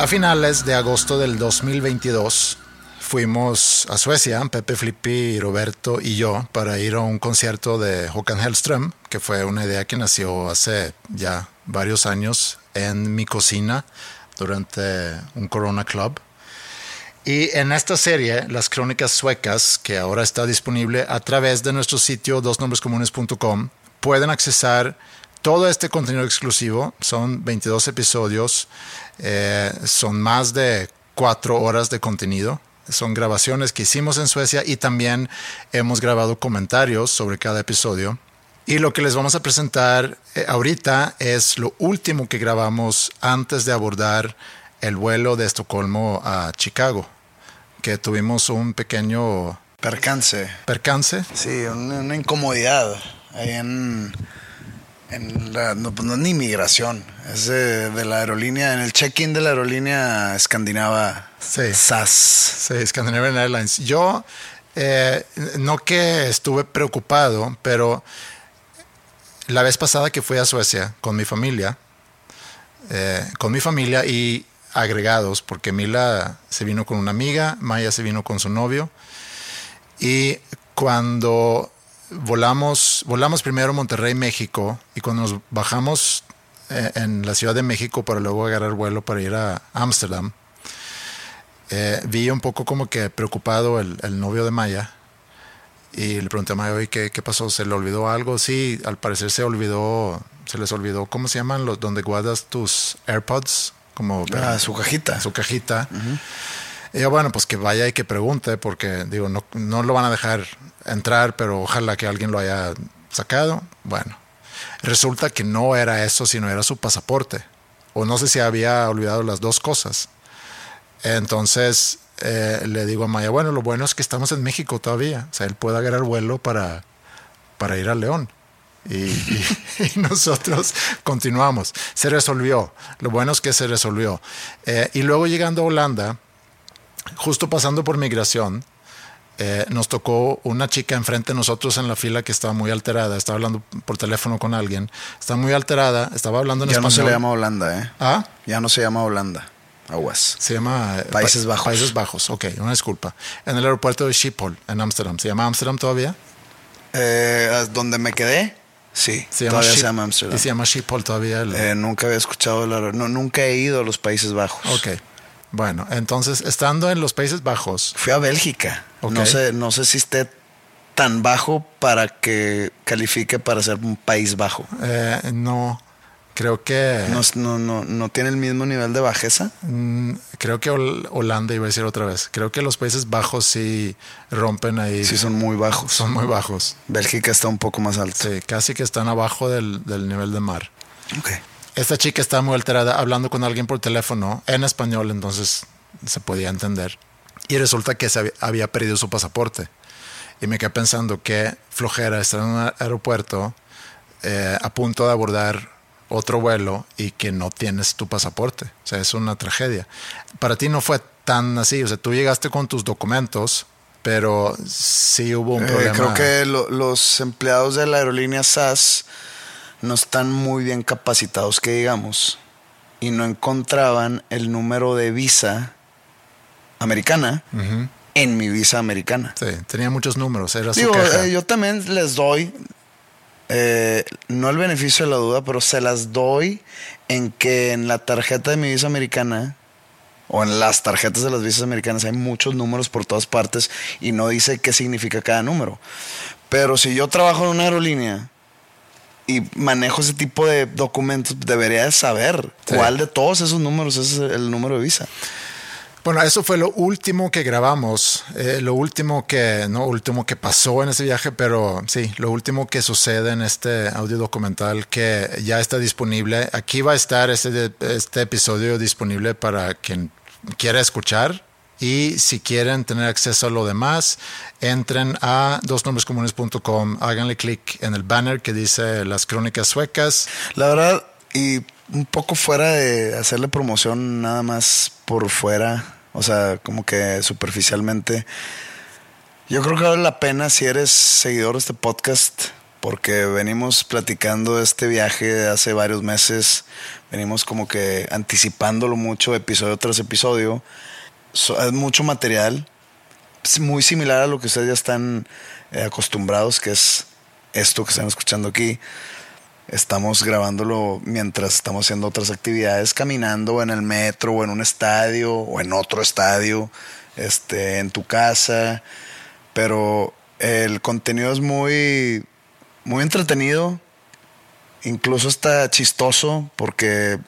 A finales de agosto del 2022 fuimos a Suecia, Pepe Flippi, Roberto y yo, para ir a un concierto de Håkan Hellström, que fue una idea que nació hace ya varios años en mi cocina durante un Corona Club. Y en esta serie, las crónicas suecas, que ahora está disponible a través de nuestro sitio dosnombrescomunes.com, pueden accesar todo este contenido exclusivo. Son 22 episodios, eh, son más de cuatro horas de contenido. Son grabaciones que hicimos en Suecia y también hemos grabado comentarios sobre cada episodio. Y lo que les vamos a presentar eh, ahorita es lo último que grabamos antes de abordar el vuelo de Estocolmo a Chicago, que tuvimos un pequeño Percance. percance. Sí, una, una incomodidad ahí en, en la, no, pues no es ni migración, es de, de la aerolínea, en el check-in de la aerolínea escandinava Sí. SAS. Sí, Scandinavian Airlines. Yo, eh, no que estuve preocupado, pero la vez pasada que fui a Suecia con mi familia, eh, con mi familia y agregados, porque Mila se vino con una amiga, Maya se vino con su novio, y cuando volamos, volamos primero Monterrey, México, y cuando nos bajamos eh, en la Ciudad de México para luego agarrar vuelo para ir a Ámsterdam, eh, vi un poco como que preocupado el, el novio de Maya y le pregunté a Maya, oye, ¿qué, ¿qué pasó? ¿Se le olvidó algo? Sí, al parecer se olvidó, se les olvidó, ¿cómo se llaman? Los donde guardas tus AirPods, como Ah, su cajita. su cajita. Y yo, bueno, pues que vaya y que pregunte, porque digo, no, no lo van a dejar entrar, pero ojalá que alguien lo haya sacado. Bueno, resulta que no era eso, sino era su pasaporte. O no sé si había olvidado las dos cosas. Entonces eh, le digo a Maya, bueno, lo bueno es que estamos en México todavía. O sea, él puede agarrar vuelo para, para ir a León. Y, nosotros continuamos. Se resolvió. Lo bueno es que se resolvió. Eh, y luego llegando a Holanda, justo pasando por migración, eh, nos tocó una chica enfrente de nosotros en la fila que estaba muy alterada. Estaba hablando por teléfono con alguien. Estaba muy alterada. Estaba hablando en Ya no español. se le llama Holanda, ¿eh? ¿Ah? Ya no se llama Holanda. Aguas. Se llama eh, Países Pa- Bajos. Países Bajos, ok, una disculpa. En el aeropuerto de Schiphol, en Ámsterdam. ¿Se llama Ámsterdam todavía? Eh, ¿Donde me quedé? Sí, Se llama todavía se llama Amsterdam. Y se llama Schiphol todavía. el- Eh, nunca había escuchado, la, no, nunca he ido a los Países Bajos. ok. Bueno, entonces, estando en los Países Bajos, Fui a Bélgica. Ok. No sé, no sé si esté tan bajo para que califique para ser un país bajo. eh, no, creo que... No, no, no, no tiene el mismo nivel de bajeza. mm, creo que Hol- Holanda iba a decir otra vez. Creo que los Países Bajos sí rompen ahí. Sí, son muy bajos. son muy bajos. Bélgica está un poco más alto. Sí, casi que están abajo del, del nivel de mar. Ok. Esta chica estaba muy alterada hablando con alguien por teléfono en español, entonces se podía entender. Y resulta que se había, perdido su pasaporte. Y me quedé pensando que flojera estar en un aeropuerto eh, a punto de abordar otro vuelo y que no tienes tu pasaporte. O sea, es una tragedia. Para ti no fue tan así. O sea, tú llegaste con tus documentos pero sí hubo un Eh, problema. creo que lo- los empleados de la aerolínea SAS no están muy bien capacitados, que digamos, y no encontraban el número de visa americana en mi visa americana. Sí, tenía muchos números, era su eh, yo también les doy, eh, no el beneficio de la duda, pero se las doy en que en la tarjeta de mi visa americana o en las tarjetas de las visas americanas hay muchos números por todas partes y no dice qué significa cada número. Pero si yo trabajo en una aerolínea y manejo ese tipo de documentos, debería de saber Sí. cuál de todos esos números es el número de visa. Bueno, eso fue lo último que grabamos, eh, lo último que, no último que pasó en ese viaje, pero sí, lo último que sucede en este audio documental que ya está disponible. Aquí va a estar este, este episodio disponible para quien quiera escuchar. Y si quieren tener acceso a lo demás, entren a dosnombrescomunes.com, háganle clic en el banner que dice las crónicas suecas. La verdad, y un poco fuera de hacerle promoción nada más por fuera, o sea, como que superficialmente, yo creo que vale la pena si eres seguidor de este podcast, porque venimos platicando este viaje de hace varios meses, venimos como que anticipándolo mucho episodio tras episodio, So- es mucho material, muy similar a lo que ustedes ya están eh, acostumbrados, que es esto que están escuchando aquí. Estamos grabándolo mientras estamos haciendo otras actividades, caminando en el metro o en un estadio o en otro estadio, este, en tu casa. Pero el contenido es muy, muy entretenido, incluso está chistoso porque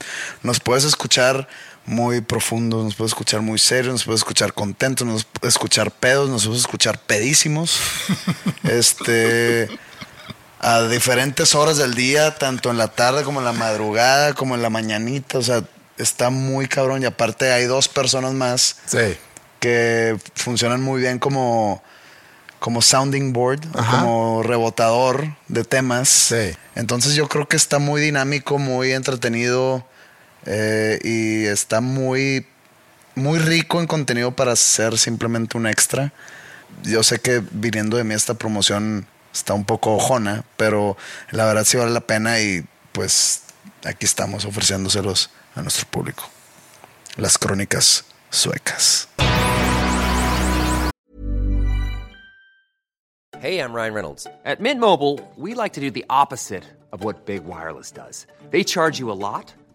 nos puedes escuchar muy profundos, nos puedes escuchar muy serios, nos puedes escuchar contentos, nos puedes escuchar pedos, nos puedes escuchar pedísimos. este a diferentes horas del día, tanto en la tarde como en la madrugada, como en la mañanita, o sea, está muy cabrón y aparte hay dos personas más Sí, que funcionan muy bien como como sounding board, como rebotador de temas. Sí. Entonces yo creo que está muy dinámico, muy entretenido eh, y está muy, muy rico en contenido para ser simplemente un extra. Yo sé que viniendo de mí esta promoción está un poco ojona, pero la verdad sí vale la pena y pues aquí estamos ofreciéndoselos a nuestro público. Las crónicas suecas. Hey, I'm Ryan Reynolds. At Mint Mobile, we like to do the opposite of what Big Wireless does. They charge you a lot,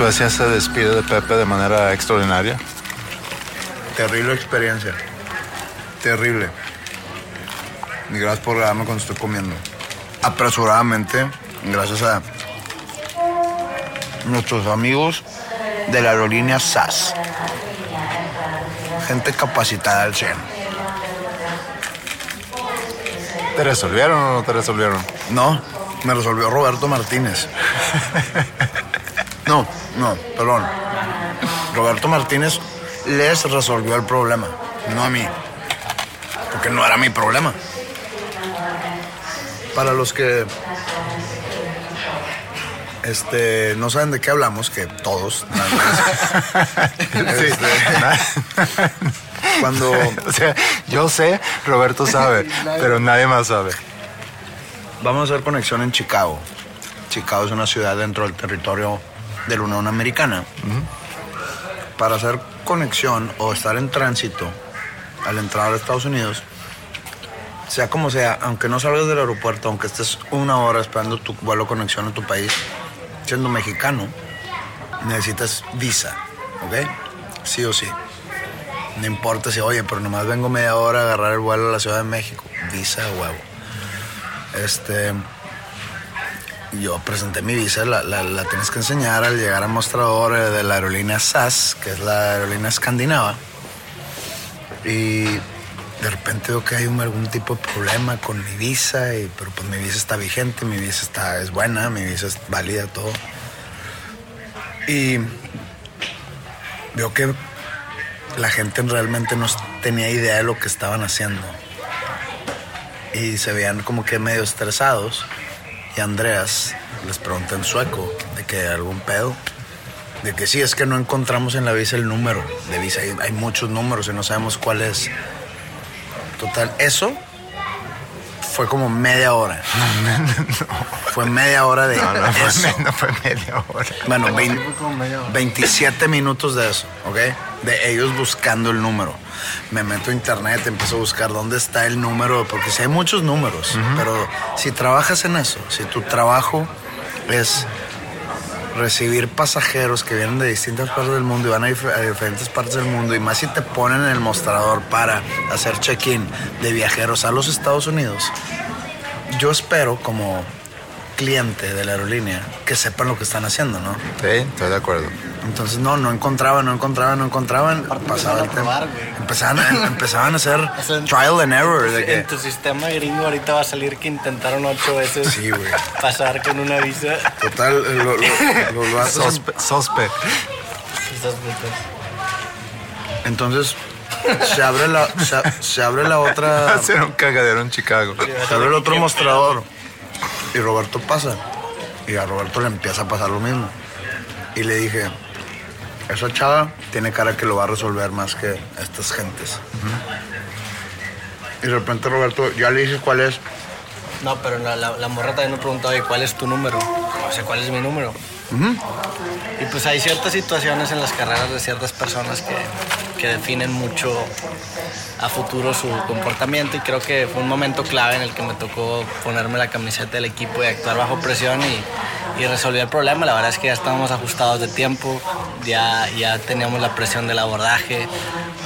Suecia se despide de Pepe de manera extraordinaria. Terrible experiencia. Terrible. Y gracias por darme cuando estoy comiendo. Apresuradamente, gracias a nuestros amigos de la aerolínea SAS. Gente capacitada al 100. ¿Te resolvieron o no te resolvieron? No, me resolvió Roberto Martínez. No, no, perdón. Roberto Martínez les resolvió el problema, no a mí. Porque no era mi problema. Para los que este, no saben de qué hablamos, que todos. Este, cuando O sea, yo sé, Roberto sabe, pero nadie más sabe. Vamos a hacer conexión en Chicago. Chicago es una ciudad dentro del territorio de la Unión Americana. Para hacer conexión o estar en tránsito al entrar a Estados Unidos, sea como sea, aunque no salgas del aeropuerto, aunque estés una hora esperando tu vuelo conexión a tu país, siendo mexicano, necesitas visa, ¿ok? Sí o sí. No importa si, oye, pero nomás vengo media hora a agarrar el vuelo a la Ciudad de México. Visa, huevo. Este. Yo presenté mi visa, la, la, tienes que enseñar al llegar al mostrador eh, de la aerolínea SAS, que es la aerolínea escandinava. Y de repente veo que hay un- algún tipo de problema con mi visa, y, pero pues mi visa está vigente, mi visa está, es buena, mi visa es válida, todo. Y veo que la gente realmente no tenía idea de lo que estaban haciendo. Y se veían como que medio estresados. Y Andreas les pregunta en sueco de que algún pedo. De que sí, es que no encontramos en la visa el número de visa. Hay, hay muchos números y no sabemos cuál es. Total, eso fue como media hora. Fue media hora de No, no eso. no fue media hora. Bueno, Sí, vein- fue como media hora. 27 minutos de eso, ¿ok? De ellos buscando el número. Me meto a internet, empiezo a buscar dónde está el número, porque si hay muchos números, pero si trabajas en eso, si tu trabajo es recibir pasajeros que vienen de distintas partes del mundo y van a, dif- a diferentes partes del mundo, y más si te ponen en el mostrador para hacer check-in de viajeros a los Estados Unidos, yo espero como cliente de la aerolínea que sepan lo que están haciendo, ¿no? Sí, estoy de acuerdo. Entonces no, no encontraban, no encontraban, no encontraban. Pasaba el tema. Empezaban, a- empezaban a hacer trial and error. De que, En tu sistema gringo ahorita va a salir que intentaron ocho veces Sí, pasar con una visa. total, lo- lo- los vatos- Sospe. sospe. Entonces se abre la, se, se abre la otra, a ser un cagadero en Chicago. se abre el otro mostrador y Roberto pasa y a Roberto le empieza a pasar lo mismo. Y le dije, esa chava tiene cara que lo va a resolver más que estas gentes. Y de repente Roberto, ya le dije cuál es. No, pero la, la, la morra también me preguntó, oye, ¿cuál es tu número? O sea, ¿cuál es mi número? Y pues hay ciertas situaciones en las carreras de ciertas personas que, que definen mucho a futuro su comportamiento y creo que fue un momento clave en el que me tocó ponerme la camiseta del equipo y actuar bajo presión y, y resolver el problema. La verdad es que ya estábamos ajustados de tiempo, ya, ya teníamos la presión del abordaje,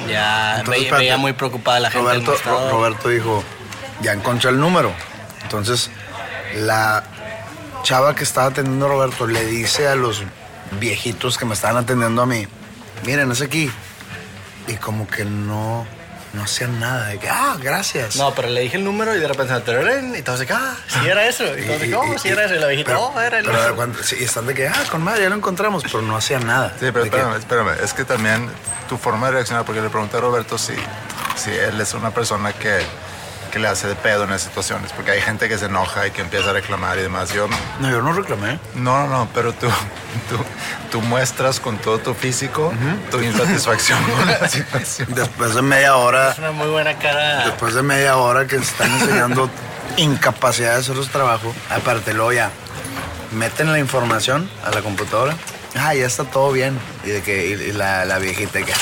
ya Entonces, veía, muy preocupada la gente. del Roberto, Roberto dijo, ya encontré el número. Entonces, la chava que estaba atendiendo a Roberto le dice a los viejitos que me estaban atendiendo a mí, miren, es aquí. Y como que no, no hacían nada. De que, ah, gracias. No, pero le dije el número y de repente y todos de que, ah, sí era eso. Y todos de que, oh, sí era eso. Y la viejita, pero- oh, era el pero número. cuando- sí, están de que, ah, con madre, ya lo encontramos, pero no hacían nada. Sí, pero espérame, espérame. Es que también tu forma de reaccionar, porque le pregunté a Roberto si, si él es una persona que, que le hace de pedo en esas situaciones, porque hay gente que se enoja y que empieza a reclamar y demás. Yo, No, yo no reclamé. no, no, no, pero tú, tú, tú muestras con todo tu físico tu insatisfacción con la situación. Después de media hora, Es una muy buena cara. Después de media hora que se están enseñando incapacidad de hacer su trabajo, aparte luego ya, meten la información a la computadora, ah, ya está todo bien. Y de que y la, la viejita que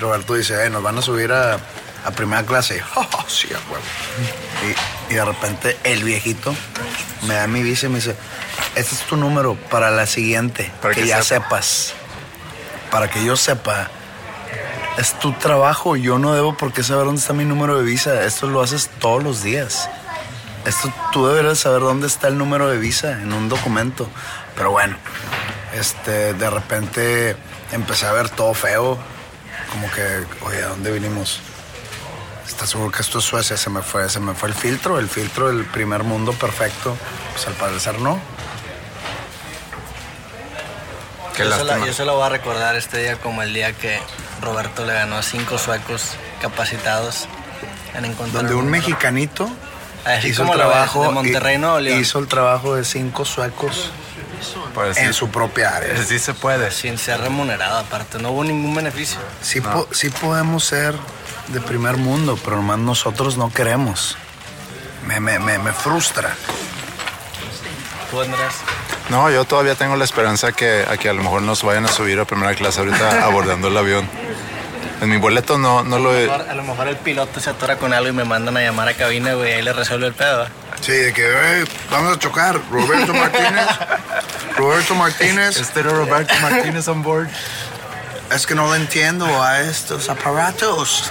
Roberto dice, eh, nos van a subir a, a primera clase. "Oh, sí, a huevo. Y, y de repente el viejito me da mi visa y me dice, este es tu número para la siguiente, Para que, que ya sepa. sepas. Para que yo sepa es tu trabajo. Yo no debo por qué saber dónde está mi número de visa. Esto lo haces todos los días. Esto tú deberías saber dónde está el número de visa en un documento. Pero bueno, este, de repente empecé a ver todo feo. Como que, oye, ¿a dónde vinimos? ¿Estás seguro que esto es Suecia? Se me fue, se me fue el filtro, el filtro del primer mundo perfecto. Pues al parecer no. Qué yo, se la, lástima. yo se lo voy a recordar este día como el día que Roberto le ganó a cinco suecos capacitados en encontrar Donde un número. mexicanito Así hizo como el trabajo, de Monterrey, León. hizo el trabajo de cinco suecos Pues en sí, su propia área. sí se puede. Sin ser remunerado, aparte, no hubo ningún beneficio. Sí, po- sí podemos ser de primer mundo, pero nomás nosotros no queremos. Me, me, me, me frustra. Tú, Andrés, No, yo todavía tengo la esperanza que, a que a lo mejor nos vayan a subir a primera clase ahorita abordando el avión. En mi boleto no, no lo A lo, mejor, a lo mejor el piloto se atora con algo y me mandan a llamar a cabina, güey, ahí le resuelve el pedo. Sí, de que "Ey, vamos a chocar. Roberto Martínez. Roberto Martínez. Este era Roberto Martínez on board. Es que no le entiendo a estos aparatos.